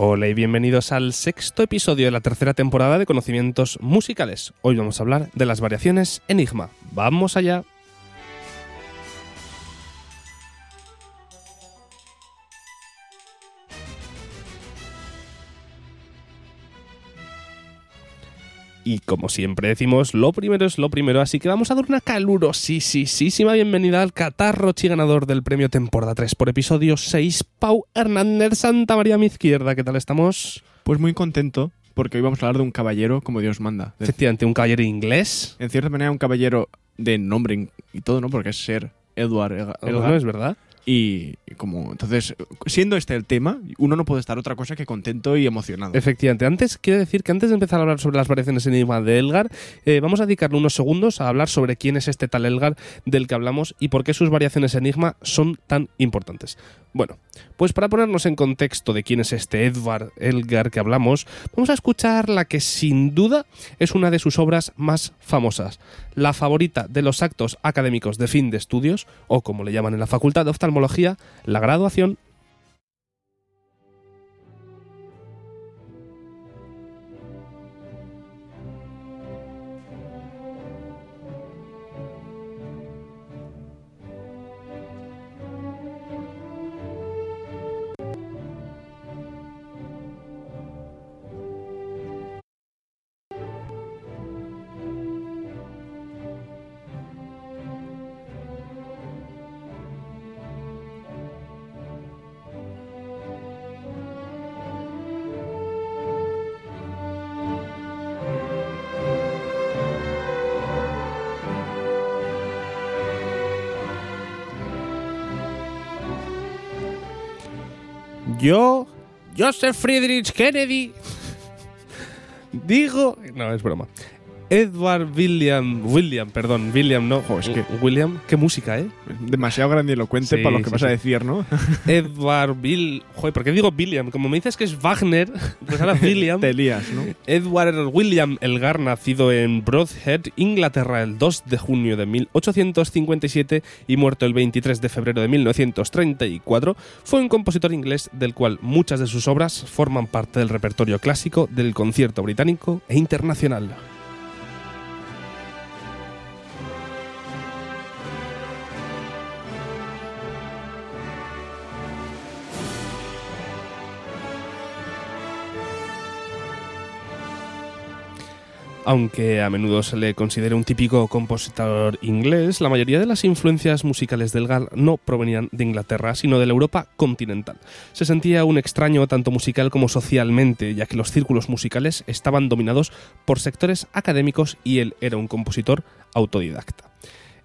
Hola y bienvenidos al sexto episodio de la tercera temporada de Conocimientos Musicales. Hoy vamos a hablar de las variaciones Enigma. ¡Vamos allá! Y como siempre decimos, lo primero es lo primero, así que vamos a dar una calurosísima bienvenida al catarro ganador del premio temporada 3 por episodio 6, Pau Hernández Santa María a mi izquierda. ¿Qué tal estamos? Pues muy contento, porque hoy vamos a hablar de un caballero como Dios manda. Efectivamente, un caballero inglés. En cierta manera, un caballero de nombre y todo, ¿no? Porque es ser Edward Elga- ¿No Elgar. es verdad? Y como, entonces, siendo este el tema, uno no puede estar otra cosa que contento y emocionado. Efectivamente. Antes, quiero decir que antes de empezar a hablar sobre las variaciones enigma de Elgar, eh, vamos a dedicarle unos segundos a hablar sobre quién es este tal Elgar del que hablamos y por qué sus variaciones enigma son tan importantes. Bueno, pues para ponernos en contexto de quién es este Edward Elgar que hablamos, vamos a escuchar la que sin duda es una de sus obras más famosas, la favorita de los actos académicos de fin de estudios, o como le llaman en la Facultad de Oftalmología, la graduación Yo, Joseph Friedrich Kennedy, digo... No, es broma. Edward William... William, perdón, William no. Es que- William, qué música, ¿eh? Demasiado grandilocuente Sí, para lo que sí, vas sí. a decir, ¿no? Edward Bill... Joder, ¿por qué digo William? Como me dices que es Wagner, pues ahora William. Te lías, ¿no? Edward William Elgar, nacido en Broadhead, Inglaterra, el 2 de junio de 1857 y muerto el 23 de febrero de 1934, fue un compositor inglés del cual muchas de sus obras forman parte del repertorio clásico del concierto británico e internacional. Aunque a menudo se le considere un típico compositor inglés, la mayoría de las influencias musicales del Gal no provenían de Inglaterra, sino de la Europa continental. Se sentía un extraño tanto musical como socialmente, ya que los círculos musicales estaban dominados por sectores académicos y él era un compositor autodidacta.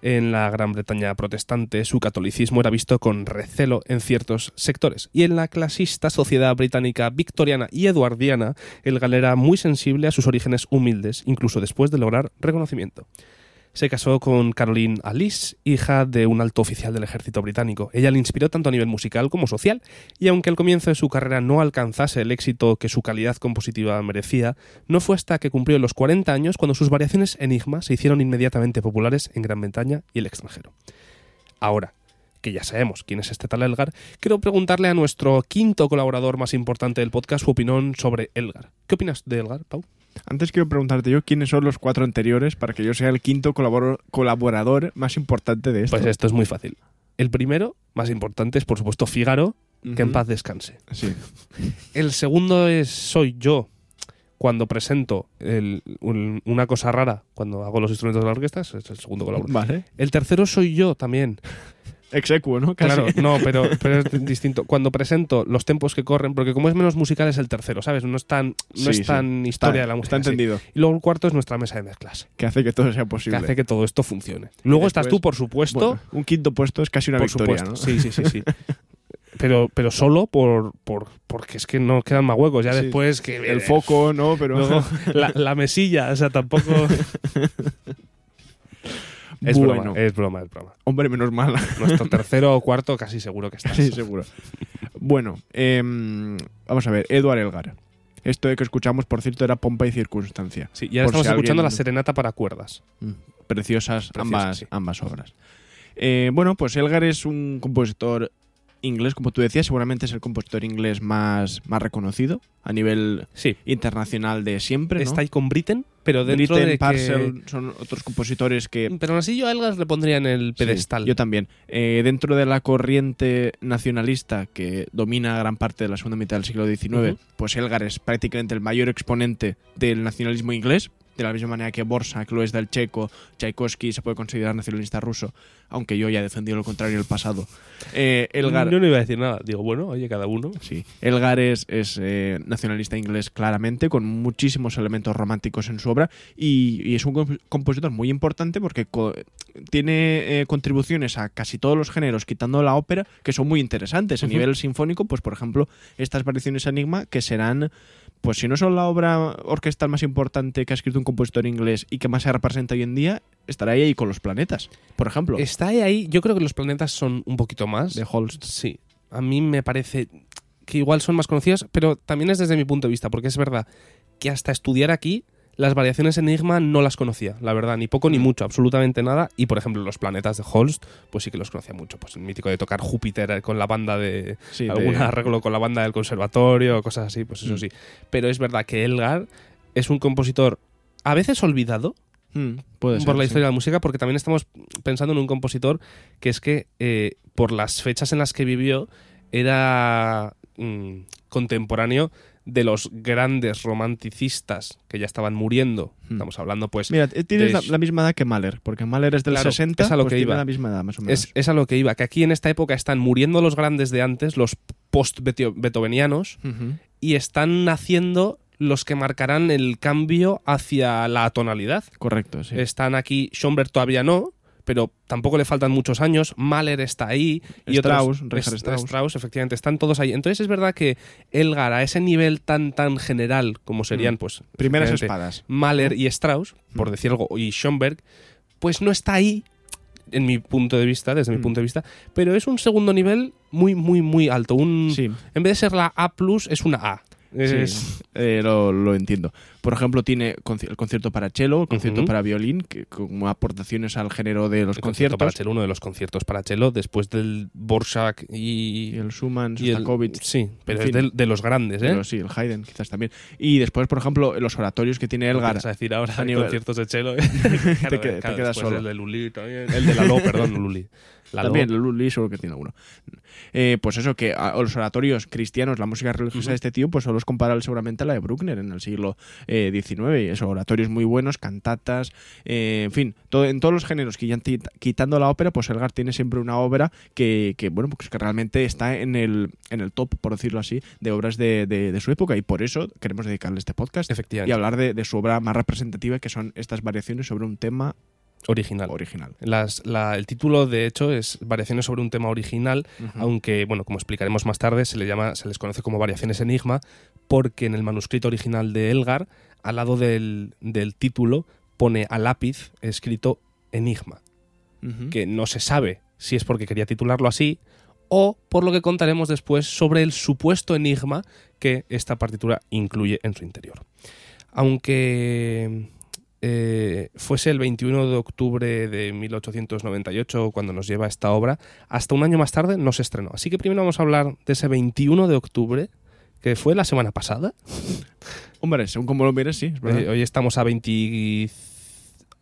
En la Gran Bretaña protestante, su catolicismo era visto con recelo en ciertos sectores, y en la clasista sociedad británica victoriana y eduardiana, el gal era muy sensible a sus orígenes humildes, incluso después de lograr reconocimiento. Se casó con Caroline Alice, hija de un alto oficial del ejército británico. Ella le inspiró tanto a nivel musical como social, y aunque al comienzo de su carrera no alcanzase el éxito que su calidad compositiva merecía, no fue hasta que cumplió los 40 años cuando sus variaciones enigma se hicieron inmediatamente populares en Gran Bretaña y el extranjero. Ahora, que ya sabemos quién es este tal Elgar, quiero preguntarle a nuestro quinto colaborador más importante del podcast su opinión sobre Elgar. ¿Qué opinas de Elgar, Pau? Antes quiero preguntarte yo quiénes son los cuatro anteriores para que yo sea el quinto colaborador más importante de esto. Pues esto es muy fácil. El primero, más importante, es por supuesto Fígaro, que en paz descanse. Sí. El segundo es soy yo cuando presento el- un- una cosa rara, cuando hago los instrumentos de la orquesta, es el segundo colaborador. Vale. El tercero soy yo también. Execuo, ¿no? Casi. Claro, no, pero, pero es distinto. Cuando presento los tempos que corren, porque como es menos musical es el tercero, ¿sabes? No es tan, no Sí, es sí. tan Está- historia de la música. Está sí. entendido. Y luego el cuarto es nuestra mesa de mezclas, Que hace que todo sea que posible. hace que todo esto funcione. Luego estás tú, por supuesto, Bueno, un quinto puesto es casi una por victoria, supuesto. ¿no? Sí, sí, sí, sí. Pero, pero solo por, por porque es que no quedan más huecos. Ya Sí. después que El foco, ¿no? Pero Luego la, la mesilla, o sea, tampoco. Es Bueno. broma, es broma, es broma. hombre, menos mal. Nuestro tercero o cuarto casi seguro que está. Sí, seguro. Bueno, em, vamos a ver. Edward Elgar. Esto de que escuchamos, por cierto, era Pompa y Circunstancia. Sí, y ahora Por estamos si escuchando alguien- la serenata para cuerdas. Mm, Preciosas, Preciosas, ambas, sí. ambas obras. Eh, bueno, pues Elgar es un compositor inglés, como tú decías, seguramente es el compositor inglés más, más reconocido a nivel Sí. internacional de siempre. ¿no? Está ahí con Britten, pero dentro Britten, de que- Parcel son otros compositores que Pero aún así yo a Elgas le pondría en el pedestal. Sí, yo también. Eh, dentro de la corriente nacionalista que domina gran parte de la segunda mitad del siglo XIX, Ujú. pues Elgar es prácticamente el mayor exponente del nacionalismo inglés, de la misma manera que Borsak lo es del checo, Tchaikovsky se puede considerar nacionalista ruso, aunque yo ya he defendido lo contrario en el pasado. Eh, Elgar, Yo no iba a decir nada. Digo, bueno, oye, cada uno. Sí, Elgar es, es, eh, nacionalista inglés claramente, con muchísimos elementos románticos en su obra y, y es un comp- compositor muy importante porque co- tiene eh, contribuciones a casi todos los géneros, quitando la ópera, que son muy interesantes. A nivel sinfónico, pues por ejemplo, estas variaciones Enigma que serán, pues si no son la obra orquestal más importante que ha escrito un compositor inglés y que más se representa hoy en día, estará ahí, ahí con los planetas, por ejemplo. Está ahí, ahí. Yo creo que los planetas son un poquito más. de Holst. Sí. A mí me parece que igual son más conocidos, pero también es desde mi punto de vista, porque es verdad que hasta estudiar aquí las variaciones Enigma no las conocía, la verdad, ni poco ni mucho, absolutamente nada. Y por ejemplo, los planetas de Holst, pues sí que los conocía mucho. Pues el mítico de tocar Júpiter con la banda de. Sí, de- algún arreglo con la banda del conservatorio, cosas así, pues eso Mm. sí. Pero es verdad que Elgar es un compositor a veces olvidado, Mm, puede por ser, la sí. historia de la música, porque también estamos pensando en un compositor que es que eh, por las fechas en las que vivió era mm, contemporáneo de los grandes romanticistas que ya estaban muriendo. Hmm. Estamos hablando, pues, Mira, eh, tienes de- la, la misma edad que Mahler, porque Mahler es del Claro, 60, es a lo pues que iba. la misma edad, más o menos. es, es a lo que iba, que aquí en esta época están muriendo los grandes de antes, los post-beethovenianos, y están naciendo los que marcarán el cambio hacia la tonalidad. Correcto, sí. Están aquí, Schomberg todavía no, pero tampoco le faltan muchos años. Mahler está ahí. Y Strauss, otros, Strauss. efectivamente, están todos ahí. Entonces es verdad que Elgar, a ese nivel tan tan general como serían, Mm. pues. Primeras espadas. Mahler y Strauss, por Mm. decir algo, y Schomberg, pues no está ahí. En mi punto de vista, desde mi Mm. punto de vista, pero es un segundo nivel muy, muy, muy alto. Un, Sí, En vez de ser la A, es una A. Es- sí, eh, lo, lo entiendo. Por ejemplo, tiene conci- el concierto para cello, el concierto para violín, que como aportaciones al género de los el concierto para conciertos. cello, uno de los conciertos para cello, después del Borsak y, Y el Schumann, y el- sí, pero en es fin. de, los grandes, ¿eh? pero sí, el Haydn quizás también. Y después, por ejemplo, los oratorios que tiene ¿Qué Elgar. vas a decir ahora a nivel- conciertos de cello? Te qued- te quedas solo. El de Lully también. El de Lalo, perdón, Lully. También, Lully seguro que tiene alguno. Eh, pues eso, que a- los oratorios cristianos, la música religiosa de este tío, pues solo es comparable seguramente a la de Bruckner en el siglo eh, XIX. Y eso, oratorios muy buenos, cantatas, eh, en fin, todo, en todos los géneros, que ya ti- quitando la ópera, pues Elgar tiene siempre una obra que, que, bueno, pues que realmente está en el, en el top, por decirlo así, de obras de, de- de su época. Y por eso queremos dedicarle este podcast y hablar de, de su obra más representativa, que son estas variaciones sobre un tema Original. original. Las- la- el título, de hecho, es Variaciones sobre un tema original, aunque, bueno, como explicaremos más tarde, se, le llama, se les conoce como Variaciones Enigma, porque en el manuscrito original de Elgar, al lado del, del título, pone a lápiz escrito Enigma. Que no se sabe si es porque quería titularlo así o por lo que contaremos después sobre el supuesto enigma que esta partitura incluye en su interior. Aunque eh, fuese el 21 de octubre de 1898 cuando nos lleva esta obra, hasta un año más tarde no se estrenó. Así que primero vamos a hablar de ese 21 de octubre, que fue la semana pasada. Hombre, según como lo mires, sí, es verdad. Eh, hoy estamos a 20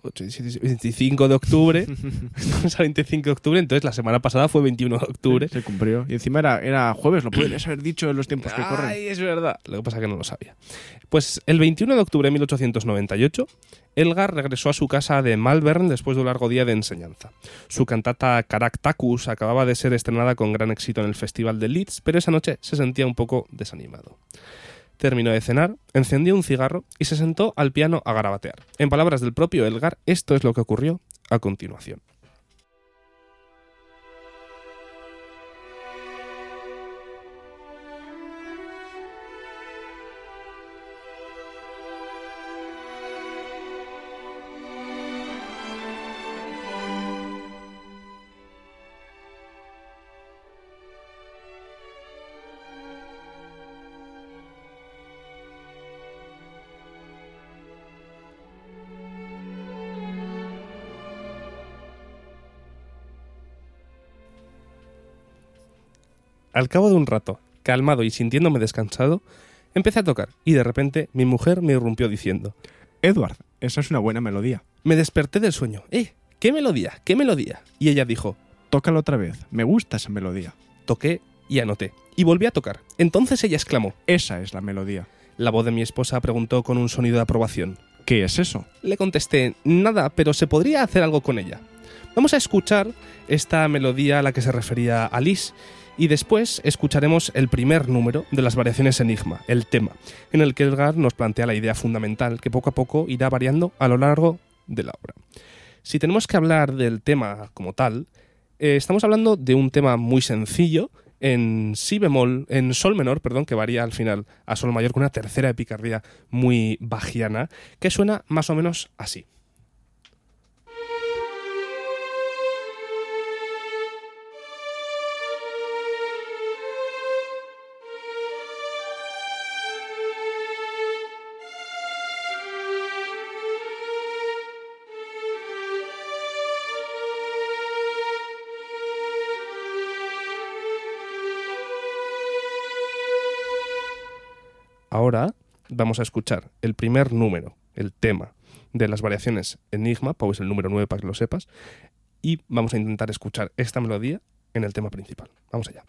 25 de octubre. Estamos a 25 de octubre, entonces la semana pasada fue 21 de octubre. Se cumplió. Y encima era, era jueves, lo podrías haber dicho en los tiempos que corren. Ay, es verdad. Lo que pasa es que no lo sabía. Pues el 21 de octubre de 1898, Elgar regresó a su casa de Malvern después de un largo día de enseñanza. Su cantata Caractacus acababa de ser estrenada con gran éxito en el Festival de Leeds, pero esa noche se sentía un poco desanimado. Terminó de cenar, encendió un cigarro y se sentó al piano a garabatear. En palabras del propio Elgar, esto es lo que ocurrió a continuación. Al cabo de un rato, calmado y sintiéndome descansado, empecé a tocar y de repente mi mujer me irrumpió diciendo Edward, esa es una buena melodía. Me desperté del sueño. ¡Eh! ¿Qué melodía? ¿Qué melodía? Y ella dijo Tócala otra vez. Me gusta esa melodía. Toqué y anoté. Y volví a tocar. Entonces ella exclamó Esa es la melodía. La voz de mi esposa preguntó con un sonido de aprobación. ¿Qué es eso? Le contesté, nada, pero se podría hacer algo con ella. Vamos a escuchar esta melodía a la que se refería Alice y después escucharemos el primer número de las variaciones Enigma, el tema, en el que Elgar nos plantea la idea fundamental que poco a poco irá variando a lo largo de la obra. Si tenemos que hablar del tema como tal, eh, estamos hablando de un tema muy sencillo en si bemol, en sol menor, perdón, que varía al final a sol mayor con una tercera epicardía muy bajiana, que suena más o menos así. Ahora vamos a escuchar el primer número, el tema de las variaciones Enigma, Pau es el número 9 para que lo sepas, y vamos a intentar escuchar esta melodía en el tema principal. Vamos allá.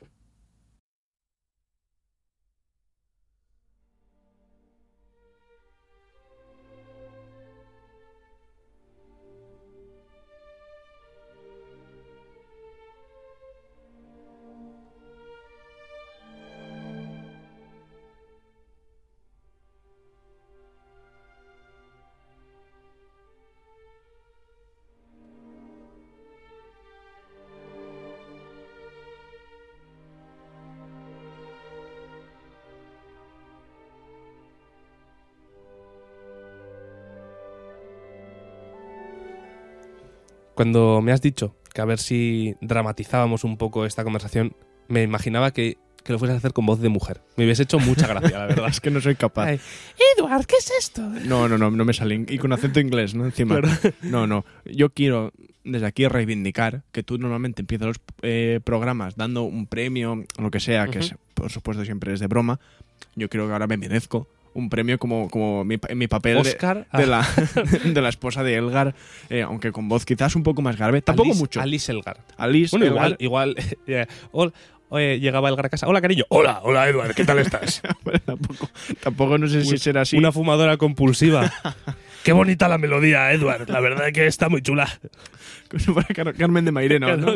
Cuando me has dicho que a ver si dramatizábamos un poco esta conversación, me imaginaba que, que lo fueras a hacer con voz de mujer. Me hubiese hecho mucha gracia, la verdad. es que no soy capaz. Ay, Edward, ¿qué es esto? No, no, no, no me sale. Y con acento inglés, ¿no? Encima. No, no. Yo quiero desde aquí reivindicar que tú normalmente empiezas los eh, programas dando un premio, lo que sea, que es, por supuesto siempre es de broma. Yo creo que ahora me merezco un premio como, como mi, en mi papel de- Oscar de, a- la, de la esposa de Elgar, eh, aunque con voz quizás un poco más grave. Tampoco Alice- mucho. Alice Elgar. Alice, Bueno, Elgar- igual, igual eh, llegaba Elgar a casa. Hola, cariño. Hola, hola, Edward, ¿qué tal estás? tampoco, tampoco no sé si será así. Una fumadora compulsiva. Qué bonita la melodía, Edward. La verdad es que está muy chula. Para Carmen de Mairena. ¿no?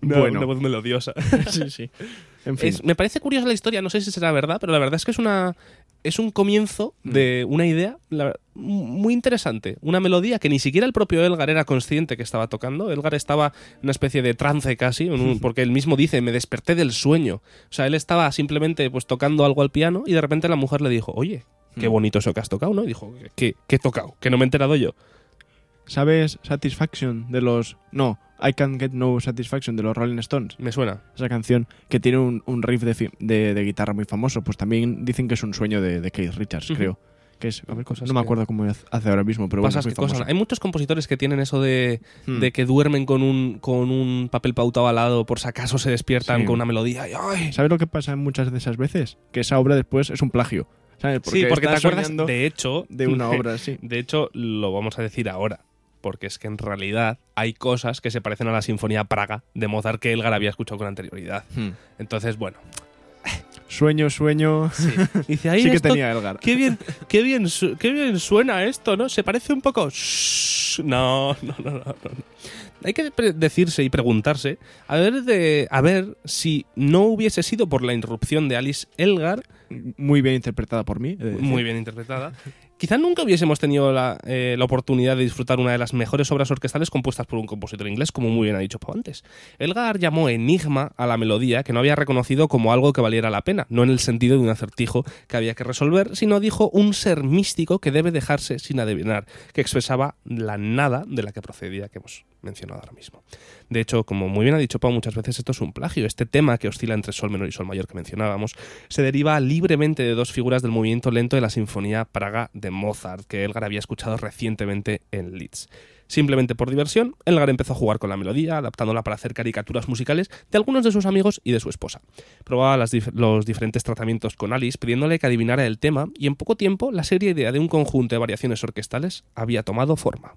Bueno. una voz melodiosa. sí, sí. En fin. Es- me parece curiosa la historia, no sé si será verdad, pero la verdad es que es una es un comienzo de una idea la- muy interesante, una melodía que ni siquiera el propio Elgar era consciente que estaba tocando. Elgar estaba en una especie de trance casi, un- porque él mismo dice, me desperté del sueño. O sea, él estaba simplemente pues tocando algo al piano y de repente la mujer le dijo, oye, qué Mm. bonito eso que has tocado, ¿no? Y dijo, ¿qué, qué he tocado? Que no me he enterado yo. ¿Sabes Satisfaction de los... No, I Can't Get No Satisfaction de los Rolling Stones? Me suena. Esa canción que tiene un, un riff de, de- de guitarra muy famoso. Pues también dicen que es un sueño de, de Keith Richards, creo. Que es, a ver, Cosas no me acuerdo cómo hace ahora mismo, pero bueno, es muy cosas. Hay muchos compositores que tienen eso de, Hmm. de que duermen con un, con un papel pautado al lado por si acaso se despiertan Sí. con una melodía. y, ¡ay! ¿Sabes lo que pasa muchas de esas veces? Que esa obra después es un plagio. ¿Sabes? sí, porque te acuerdas, de hecho, de una obra, sí. De hecho, lo vamos a decir ahora, porque es que en realidad hay cosas que se parecen a la Sinfonía Praga de Mozart que Elgar había escuchado con anterioridad. Hmm. Entonces, bueno, Sueño, sueño. dice ahí Sí que esto- tenía Elgar. Qué bien, qué bien, su- qué bien suena esto, ¿no? Se parece un poco. Shh. No, no, no, no, no. Hay que decirse y preguntarse a ver de a ver si no hubiese sido por la interrupción de Alice Elgar, Muy bien interpretada por mí. muy bien interpretada. Quizá nunca hubiésemos tenido la, eh, la oportunidad de disfrutar una de las mejores obras orquestales compuestas por un compositor inglés, como muy bien ha dicho Pau antes. Elgar llamó enigma a la melodía que no había reconocido como algo que valiera la pena, no en el sentido de un acertijo que había que resolver, sino dijo un ser místico que debe dejarse sin adivinar, que expresaba la nada de la que procedía que hemos mencionado ahora mismo. De hecho, como muy bien ha dicho Pau, muchas veces esto es un plagio. Este tema que oscila entre sol menor y sol mayor que mencionábamos se deriva libremente de dos figuras del movimiento lento de la Sinfonía Praga Mozart, que Elgar había escuchado recientemente en Leeds. Simplemente por diversión, Elgar empezó a jugar con la melodía, adaptándola para hacer caricaturas musicales de algunos de sus amigos y de su esposa. Probaba los diferentes tratamientos con Alice, pidiéndole que adivinara el tema, y en poco tiempo la seria idea de un conjunto de variaciones orquestales había tomado forma.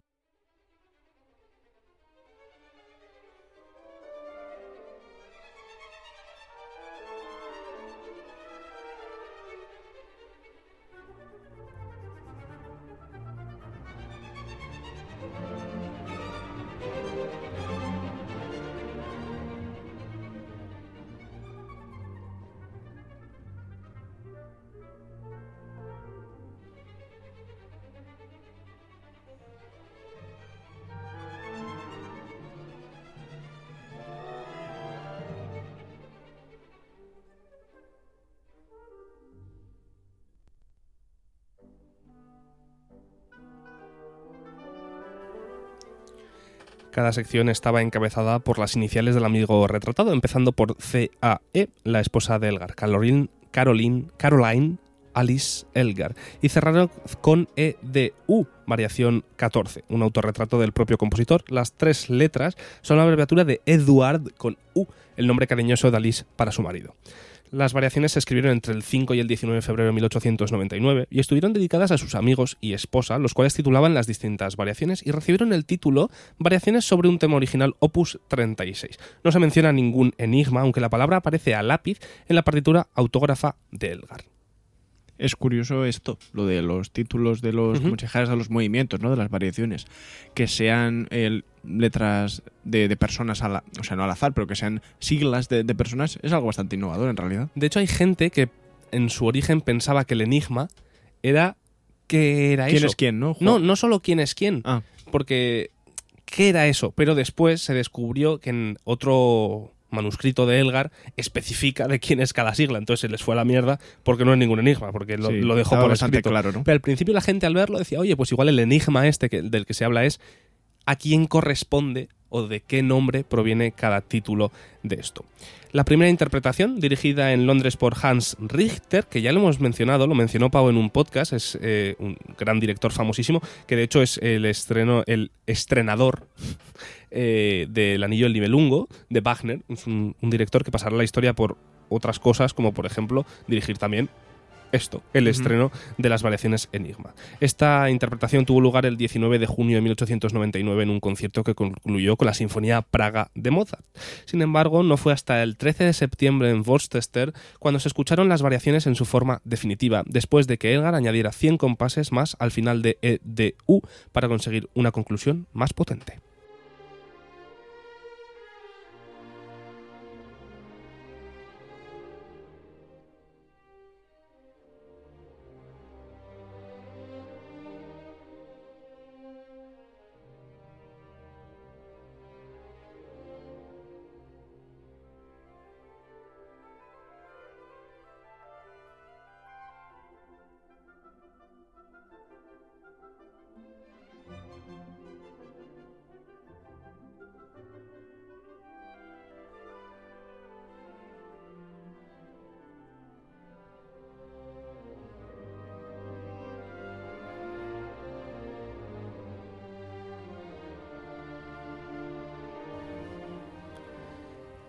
Cada sección estaba encabezada por las iniciales del amigo retratado, empezando por C.A.E., la esposa de Elgar, Caroline, Caroline, Alice Elgar, y cerraron con E.D.U., variación 14, un autorretrato del propio compositor. Las tres letras son la abreviatura de Edward con U, el nombre cariñoso de Alice para su marido. Las variaciones se escribieron entre el 5 y el 19 de febrero de 1899 y estuvieron dedicadas a sus amigos y esposa, los cuales titulaban las distintas variaciones y recibieron el título Variaciones sobre un tema original Opus 36. No se menciona ningún enigma, aunque la palabra aparece a lápiz en la partitura autógrafa de Elgar. Es curioso esto, lo de los títulos de los, si dijeras, de los movimientos, ¿no? De las variaciones. Que sean eh, letras de, de personas, a la- o sea, no al azar, pero que sean siglas de, de personas, es algo bastante innovador en realidad. De hecho, hay gente que en su origen pensaba que el enigma era que era ¿Quién eso. es quién, no? No, no solo quién es quién, Ah, porque ¿qué era eso? Pero después se descubrió que en otro manuscrito de Elgar especifica de quién es cada sigla, entonces se les fue a la mierda porque no es ningún enigma, porque lo, sí, lo dejó por bastante escrito. claro, ¿no? Pero al principio la gente al verlo decía, oye, pues igual el enigma este que- del que se habla es a quién corresponde o de qué nombre proviene cada título de esto. La primera interpretación, dirigida en Londres por Hans Richter, que ya lo hemos mencionado, lo mencionó Pau en un podcast, es eh, un gran director famosísimo, que de hecho es el estreno, el estrenador eh, del Anillo del Nibelungo, de Wagner, es un, un director que pasará la historia por otras cosas, como por ejemplo dirigir también esto, el estreno de las variaciones Enigma. Esta interpretación tuvo lugar el 19 de junio de 1899 en un concierto que concluyó con la Sinfonía Praga de Mozart. Sin embargo, no fue hasta el 13 de septiembre en Worcester cuando se escucharon las variaciones en su forma definitiva, después de que Elgar añadiera 100 compases más al final de E, D, U para conseguir una conclusión más potente.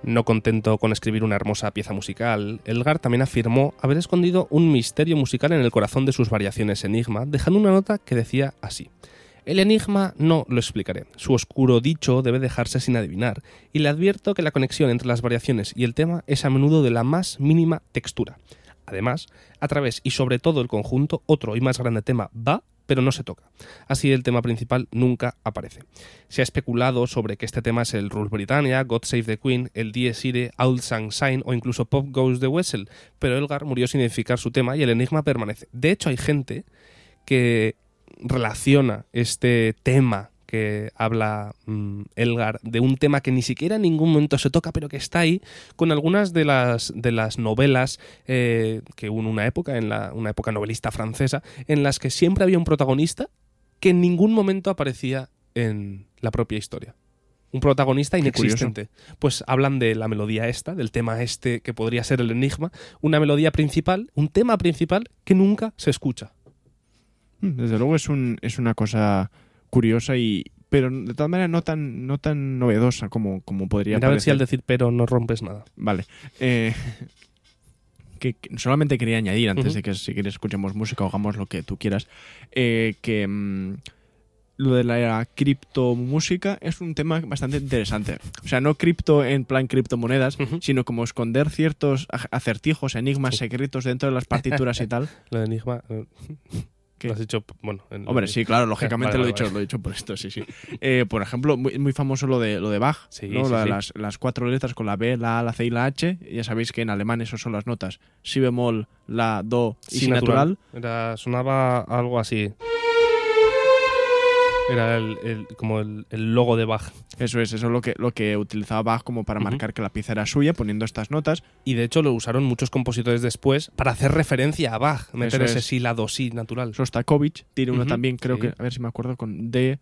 No contento con escribir una hermosa pieza musical, Elgar también afirmó haber escondido un misterio musical en el corazón de sus variaciones Enigma, dejando una nota que decía así. El enigma no lo explicaré. Su oscuro dicho debe dejarse sin adivinar, y le advierto que la conexión entre las variaciones y el tema es a menudo de la más mínima textura. Además, a través y sobre todo el conjunto, otro y más grande tema va pero no se toca. Así el tema principal nunca aparece. Se ha especulado sobre que este tema es el Rule Britannia, God Save the Queen, el Dies Irae, Old Sang Syne o incluso Pop Goes the Whistle, pero Elgar murió sin identificar su tema y el enigma permanece. De hecho, hay gente que relaciona este tema que habla mm, Elgar de un tema que ni siquiera en ningún momento se toca, pero que está ahí, con algunas de las, de las novelas eh, que hubo una época, en la, una época novelista francesa, en las que siempre había un protagonista que en ningún momento aparecía en la propia historia. Un protagonista inexistente. Pues hablan de la melodía esta, del tema este que podría ser el enigma, una melodía principal, un tema principal que nunca se escucha. Mm, Desde luego es, un, es una cosa curiosa y pero de todas maneras no tan no tan novedosa como, como podría Mira a ver si al decir pero no rompes nada. Vale. Eh, que, que solamente quería añadir, antes de que si quieres escuchemos música o hagamos lo que tú quieras, eh, que mm, lo de la criptomúsica es un tema bastante interesante. O sea, no cripto en plan criptomonedas, Ujú. sino como esconder ciertos acertijos, enigmas Sí. secretos dentro de las partituras y tal. Lo de enigma. ¿Qué? Lo has dicho, bueno. en- Hombre, sí, claro, lógicamente Vale, lo, he dicho, vale. lo he dicho por esto, sí, sí. Eh, por ejemplo, muy, muy famoso lo de, lo de Bach, Sí, ¿no? sí, La- sí. Las, las cuatro letras con la B, la A, la C y la H. Ya sabéis que en alemán eso son las notas. Si bemol, la, do y si, natural. Era, sonaba algo así. Era el, el- como el, el logo de Bach. Eso es, eso es lo que, lo que utilizaba Bach como para marcar que la pieza era suya, poniendo estas notas. Y de hecho lo usaron muchos compositores después para hacer referencia a Bach. Meter Eso ese es. sí, la do, sí, natural. Sostakovich tiene uno también, creo sí. que, a ver si me acuerdo, con D,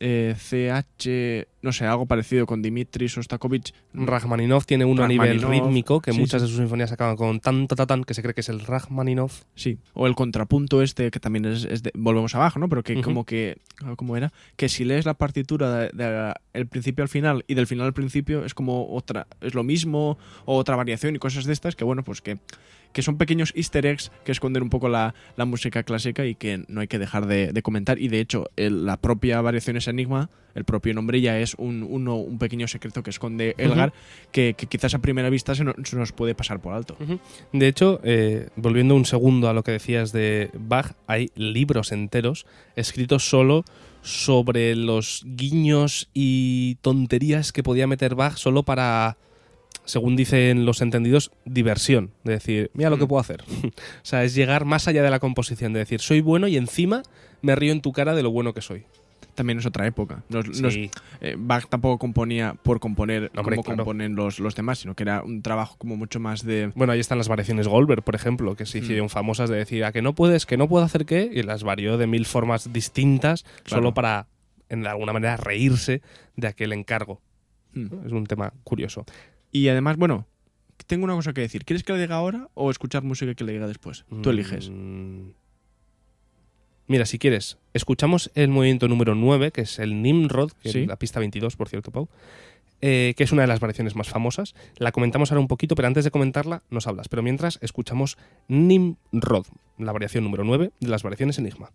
eh, CH, no sé, algo parecido con Dimitri Sostakovich. Rachmaninoff tiene uno a nivel rítmico, que sí, muchas sí. de sus sinfonías acaban con tan, ta, ta, tan, que se cree que es el Rachmaninoff. Sí, o el contrapunto este, que también es, es de- volvemos abajo, ¿no? Pero que como que, ¿cómo era? Que si lees la partitura del de, de el principio al final y del final al principio es como otra, es lo mismo, o otra variación y cosas de estas, que bueno, pues que, que son pequeños easter eggs que esconden un poco la, la música clásica y que no hay que dejar de, de comentar. Y de hecho, el- la propia variación es Enigma, el propio nombre ya es un, un pequeño secreto que esconde Elgar, que, que quizás a primera vista se, no- se nos puede pasar por alto. De hecho, eh, volviendo un segundo a lo que decías de Bach, hay libros enteros escritos solo sobre los guiños y tonterías que podía meter Bach solo para, según dicen los entendidos, diversión. De decir, mira lo que Mm. puedo hacer. o sea, es llegar más allá de la composición, de decir, soy bueno y encima me río en tu cara de lo bueno que soy. También es otra época. Nos- nos- Sí. eh, Bach tampoco componía por componer No, hombre, como claro. componen los, los demás, sino que era un trabajo como mucho más de... Bueno, ahí están las variaciones Goldberg, por ejemplo, que se Mm. hicieron famosas de decir a que no puedes, que no puedo hacer qué, y las varió de mil formas distintas, Claro. solo para, en de alguna manera, reírse de aquel encargo. Hmm. Es un tema curioso. Y además, bueno, tengo una cosa que decir. ¿Quieres que le diga ahora o escuchar música que le diga después? Tú eliges. Mm. Mira, si quieres, escuchamos el movimiento número 9, que es el Nimrod, que Sí. es la pista 22, por cierto, Pau, eh, que es una de las variaciones más famosas. La comentamos ahora un poquito, pero antes de comentarla nos hablas. Pero mientras, escuchamos Nimrod, la variación número 9 de las variaciones Enigma.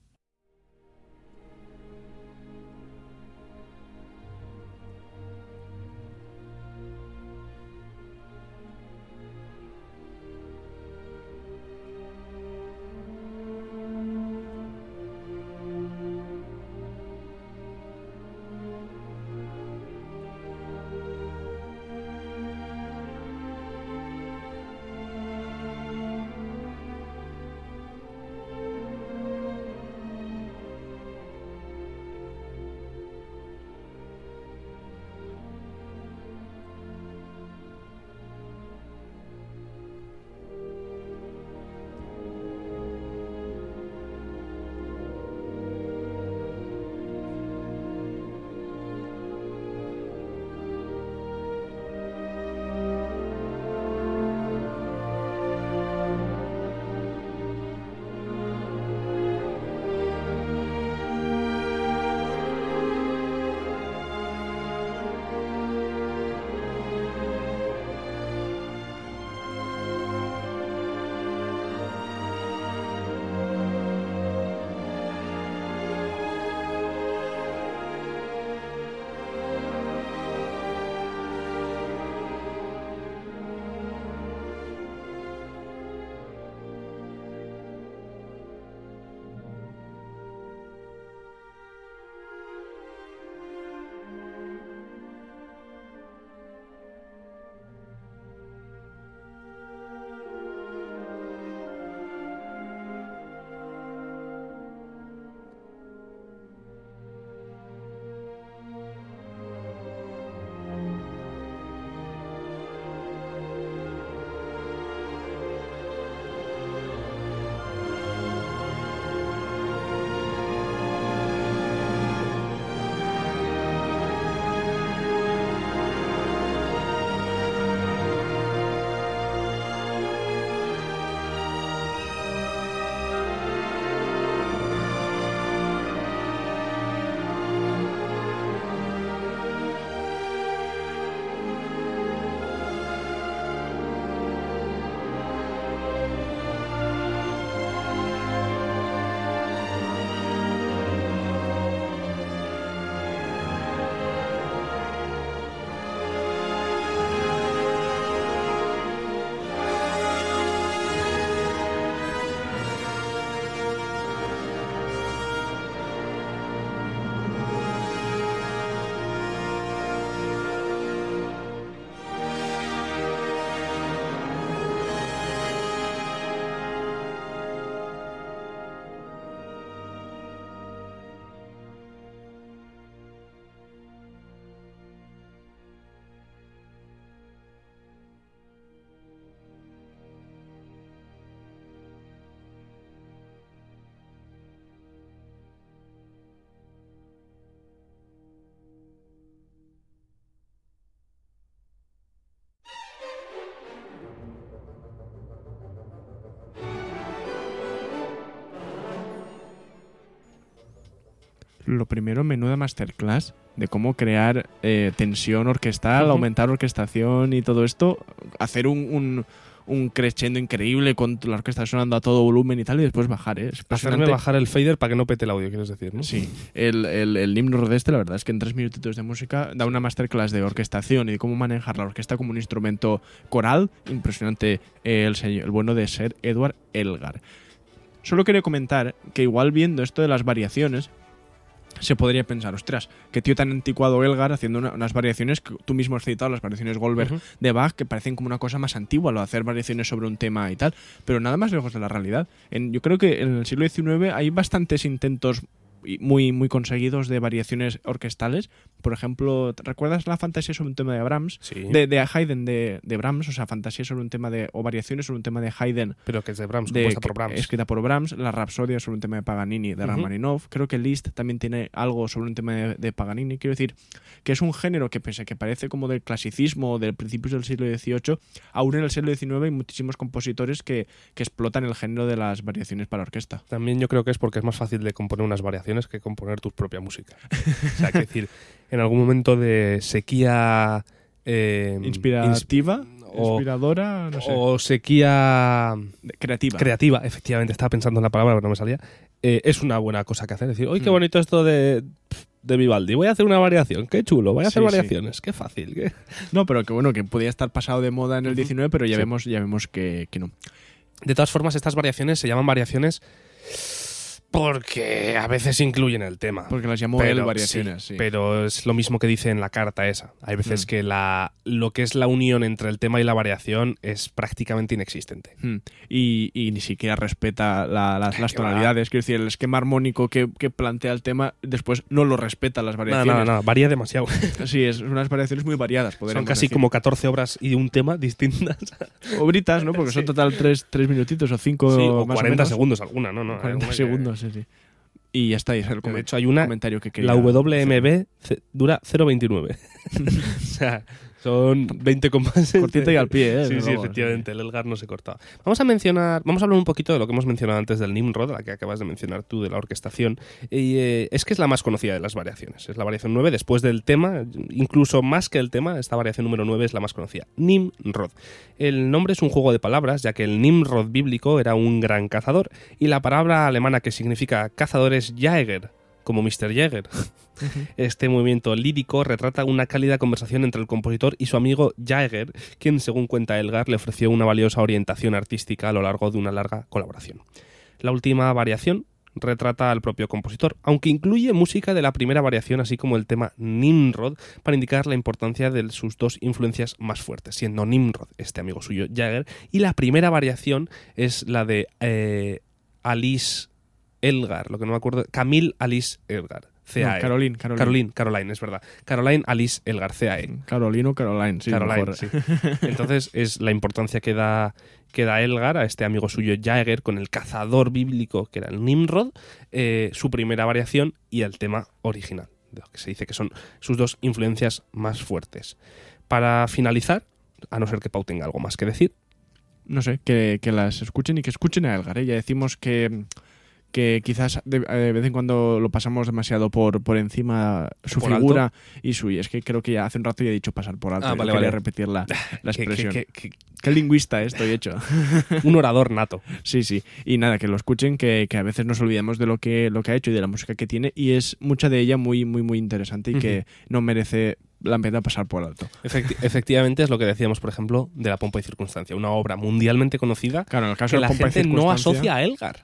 Lo primero, menuda masterclass de cómo crear eh, tensión orquestal, aumentar orquestación y todo esto, hacer un, un, un crescendo increíble con la orquesta sonando a todo volumen y tal, y después bajar, ¿eh? Es Hacerme bajar el fader para que no pete el audio, quieres decir, ¿no? Sí, el, el, el este, la verdad es que en tres minutitos de música da una masterclass de orquestación y de cómo manejar la orquesta como un instrumento coral. Impresionante eh, el, señor, el bueno de ser Edward Elgar. Solo quería comentar que igual viendo esto de las variaciones, se podría pensar, ostras, qué tío tan anticuado Elgar haciendo una- unas variaciones que tú mismo has citado, las variaciones Goldberg de Bach, que parecen como una cosa más antigua, lo de hacer variaciones sobre un tema y tal, pero nada más lejos de la realidad. En, yo creo que en el siglo XIX hay bastantes intentos muy, muy conseguidos de variaciones orquestales. Por ejemplo, ¿te ¿recuerdas la fantasía sobre un tema de Brahms? Sí. De, de Haydn de, de Brahms, o sea, fantasía sobre un tema de. o variaciones sobre un tema de Haydn Pero que es de Brahms, de, compuesta por que- Brahms. escrita por Brahms, la Rapsodia sobre un tema de Paganini de. Rachmaninoff. Creo que Liszt también tiene algo sobre un tema de, de Paganini. Quiero decir que es un género que, pese a que parece como del clasicismo o del principios del siglo XVIII, aún en el siglo XIX hay muchísimos compositores que, que explotan el género de las variaciones para orquesta. También yo creo que es porque es más fácil de componer unas variaciones que componer tu propia música. o sea, que decir, en algún momento de sequía... eh, Inspirativa, ins- o- inspiradora, no sé. o sequía creativa. creativa, efectivamente, estaba pensando en la palabra, pero no me salía. eh, es una buena cosa que hacer. Decir, ¡ay, qué Mm. bonito esto de, de Vivaldi! Voy a hacer una variación, qué chulo, voy a hacer Sí, sí. variaciones, qué fácil. qué- no, pero que bueno, que podía estar pasado de moda en el Ujú. 19, pero ya Sí. vemos, ya vemos que, que no. De todas formas, estas variaciones se llaman variaciones porque a veces incluyen el tema. Porque las llamó él variaciones, sí. Pero es lo mismo que dice en la carta esa. Hay veces Mm. que la, lo que es la unión entre el tema y la variación es prácticamente inexistente. Hmm. Y, y ni siquiera respeta la- las, las tonalidades. Quiero decir, el esquema armónico que, que plantea el tema después no lo respeta las variaciones. nada, nada, varía demasiado. Sí, es unas variaciones muy variadas. Son casi decir. como 14 obras y un tema distintas. Obritas, ¿no? Porque son Sí. total tres, tres minutitos o cinco Sí, o más 40 menos. segundos alguna, ¿no? no hay 40 alguna que- segundos, sí, sí. Y ya está, y es el de hecho hay una, comentario que quería la WMB dura 0.29. o sea, son 20 compases. Cortita y al pie, ¿eh? Sí, sí, efectivamente, el Elgar no se cortaba. Vamos a mencionar, vamos a hablar un poquito de lo que hemos mencionado antes del Nimrod, la que acabas de mencionar tú, de la orquestación. Y eh, es que es la más conocida de las variaciones. Es la variación 9, después del tema, incluso más que el tema, esta variación número 9 es la más conocida. Nimrod. El nombre es un juego de palabras, ya que el Nimrod bíblico era un gran cazador, y la palabra alemana que significa cazador es Jäger, como Mr. Jäger. Este movimiento lírico retrata una cálida conversación entre el compositor y su amigo Jaeger, quien, según cuenta Elgar, le ofreció una valiosa orientación artística a lo largo de una larga colaboración. La última variación retrata al propio compositor, aunque incluye música de la primera variación, así como el tema Nimrod, para indicar la importancia de sus dos influencias más fuertes, siendo Nimrod este amigo suyo, Jagger, y la primera variación es la de eh, Alice Elgar, lo que no me acuerdo, Camille Alice Elgar. No, CAE. Caroline, Caroline. Caroline, Caroline, es verdad. Caroline Alice Elgar, CAE. Carolino, Caroline, sí, Caroline, mejor. sí. Entonces es la importancia que da, que da Elgar a este amigo suyo Jaeger con el cazador bíblico que era el Nimrod, eh, su primera variación y el tema original, de lo que se dice que son sus dos influencias más fuertes. Para finalizar, a no ser que Pau tenga algo más que decir, no sé, que, que las escuchen y que escuchen a Elgar. ¿eh? Ya decimos que, que quizás de, de vez en cuando lo pasamos demasiado por, por encima su ¿Por figura y su. Y es que creo que ya hace un rato ya he dicho pasar por alto. Ah, vale, quería vale. repetir la, la expresión. que- que- Qué lingüista eh, estoy hecho. un orador nato. Sí, sí. Y nada, que lo escuchen, que, que a veces nos olvidamos de lo que, lo que ha hecho y de la música que tiene. Y es mucha de ella muy, muy, muy interesante y que no merece la pena pasar por alto. Efecti- efectivamente es lo que decíamos, por ejemplo, de La Pompa y Circunstancia, una obra mundialmente conocida Claro, en el caso que de la Pompa y gente no asocia a Elgar.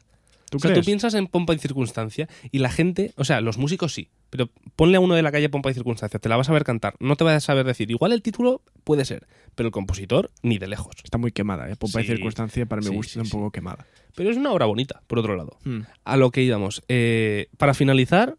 ¿Tú o sea, crees? tú piensas en pompa y circunstancia y la gente, o sea, los músicos sí, pero ponle a uno de la calle pompa y circunstancia, te la vas a ver cantar, no te vas a saber decir. Igual el título puede ser, pero el compositor ni de lejos. Está muy quemada, ¿eh? Pompa y. Circunstancia para mi Sí, gusto sí, está un poco quemada. Pero es una obra bonita, por otro lado. Hmm. A lo que íbamos. eh, para finalizar,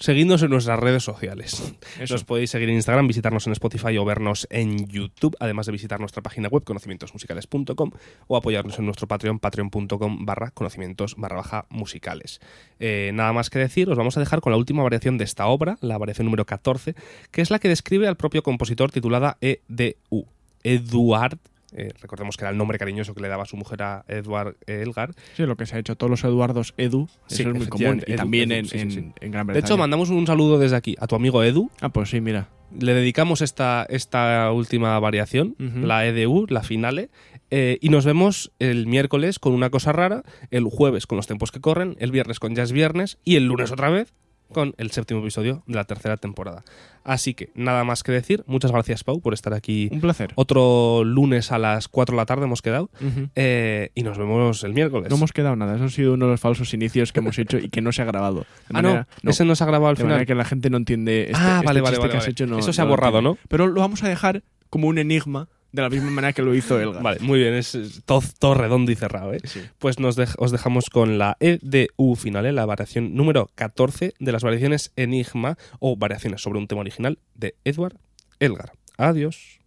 seguidnos en nuestras redes sociales. Eso. Nos podéis seguir en Instagram, visitarnos en Spotify o vernos en YouTube, además de visitar nuestra página web conocimientosmusicales.com o apoyarnos en nuestro Patreon, patreon.com barra conocimientos barra baja musicales. Eh, nada más que decir, os vamos a dejar con la última variación de esta obra, la variación número 14, que es la que describe al propio compositor titulada EDU, Eduard Eh, recordemos que era el nombre cariñoso que le daba su mujer a Edward Elgar. Sí, lo que se ha hecho todos los Eduardos Edu, Sí, eso es muy común. Y también Edu, en, sí, sí, en- Gran De Bretaña. hecho, mandamos un saludo desde aquí a tu amigo Edu. Ah, pues sí, mira. Le dedicamos esta, esta última variación, la EDU, la finale, eh, y nos vemos el miércoles con una cosa rara, el jueves con los tiempos que corren, el viernes con Ya es viernes y el lunes otra vez con el séptimo episodio de la tercera temporada. Así que nada más que decir, muchas gracias Pau por estar aquí Un placer. otro lunes a las 4 de la tarde hemos quedado eh, y nos vemos el miércoles. No hemos quedado nada. Eso ha sido uno de los falsos inicios que hemos hecho y que no se ha grabado. De ah, manera- no, ese no se ha grabado al de manera final. que la gente no entiende este, Ah, este vale, vale, vale, que has vale. hecho. no- Eso se ha borrado. ¿no? Pero lo vamos a dejar como un enigma de la misma manera que lo hizo Elga. Vale, muy bien, es es todo, todo redondo y cerrado. ¿eh? Sí. Pues nos dej- os dejamos con la EDU final, ¿eh? la variación número 14 de las variaciones Enigma o variaciones sobre un tema original de Edward Elgar. Adiós.